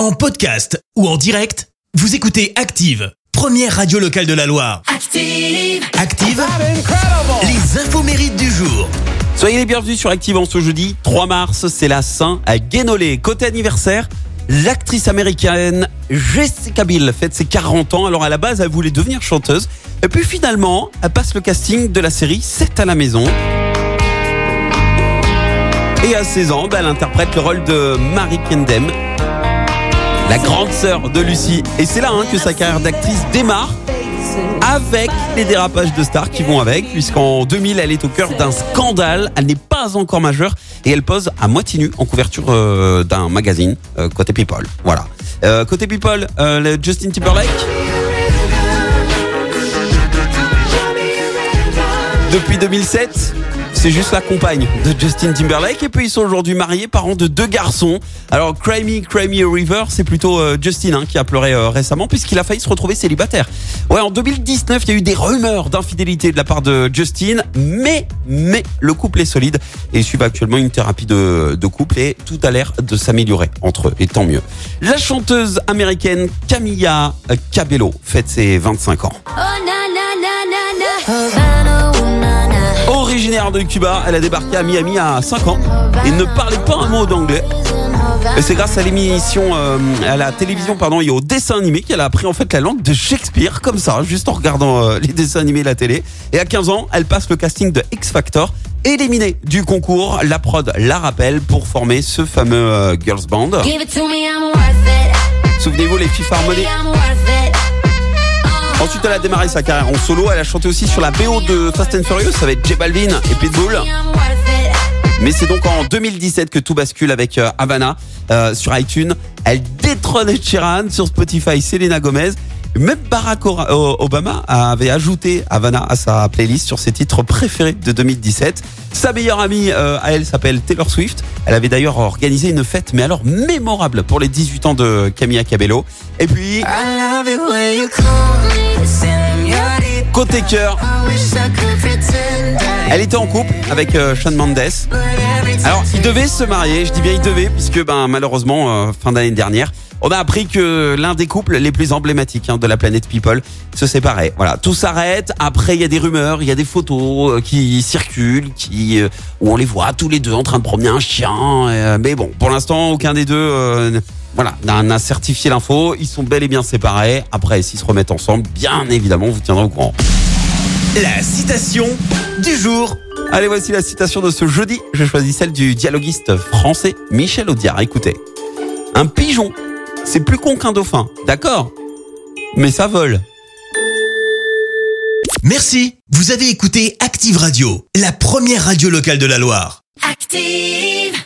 En podcast ou en direct, vous écoutez Active, première radio locale de la Loire. Active. Active, les infos mérites du jour. Soyez les bienvenus sur Active en ce jeudi 3 mars, c'est la Saint à Guénolé. Côté anniversaire, l'actrice américaine Jessica Biel fête ses 40 ans. Alors à la base, elle voulait devenir chanteuse. Et puis finalement, elle passe le casting de la série 7 à la maison. Et à 16 ans, ben, elle interprète le rôle de Marie Kendem, la grande sœur de Lucie. Et c'est là hein, que sa carrière d'actrice démarre avec les dérapages de stars qui vont avec, puisqu'en 2000, elle est au cœur d'un scandale. Elle n'est pas encore majeure et elle pose à moitié nue en couverture euh, d'un magazine euh, côté People. Voilà. Euh, côté People, le Justin Timberlake. Depuis 2007, c'est juste la compagne de Justin Timberlake. Et puis ils sont aujourd'hui mariés, parents de deux garçons. Alors Cry Me, River, c'est plutôt euh, Justin hein, qui a pleuré euh, récemment puisqu'il a failli se retrouver célibataire. Ouais, en 2019, il y a eu des rumeurs d'infidélité de la part de Justin, mais mais le couple est solide et ils suivent actuellement une thérapie de, couple et tout a l'air de s'améliorer entre eux et tant mieux. La chanteuse américaine Camilla Cabello fête ses 25 ans. Originaire de Cuba, elle a débarqué à Miami à 5 ans et ne parlait pas un mot d'anglais. Et c'est grâce à l'émission, euh, à la télévision, pardon, et au dessin animé qu'elle a appris en fait la langue de Shakespeare, comme ça, juste en regardant euh, les dessins animés et la télé. Et à 15 ans, elle passe le casting de X Factor. Éliminée du concours, la prod la rappelle pour former ce fameux euh, girls band. Souvenez-vous les FIFA Harmony. Elle a démarré sa carrière en solo. Elle a chanté aussi sur la BO de Fast and Furious avec J Balvin et Pitbull. Mais c'est donc en 2017 que tout bascule avec euh, Havana euh, sur iTunes. Elle détrône Sheeran sur Spotify, Selena Gomez. Même Barack O- Obama avait ajouté Havana à sa playlist sur ses titres préférés de 2017. Sa meilleure amie euh, à elle s'appelle Taylor Swift. Elle avait d'ailleurs organisé une fête, mais alors mémorable pour les 18 ans de Camilla Cabello. Et puis, elle était en couple avec euh, Shawn Mendes. Alors, ils devaient se marier, je dis bien ils devaient, puisque ben, malheureusement, euh, fin d'année dernière, on a appris que l'un des couples les plus emblématiques hein, de la planète People se séparait. Voilà, tout s'arrête. Après, il y a des rumeurs, il y a des photos euh, qui circulent, qui où on les voit tous les deux en train de promener un chien. mais bon, pour l'instant, aucun des deux, voilà, n'a n'a certifié l'info. Ils sont bel et bien séparés. Après, s'ils se remettent ensemble, bien évidemment, on vous tiendra au courant. La citation du jour. Allez, voici la citation de ce jeudi. J'ai choisi celle du dialoguiste français Michel Audiard. Écoutez. Un pigeon, c'est plus con qu'un dauphin, d'accord Mais ça vole. Merci, vous avez écouté Active Radio, la première radio locale de la Loire. Active.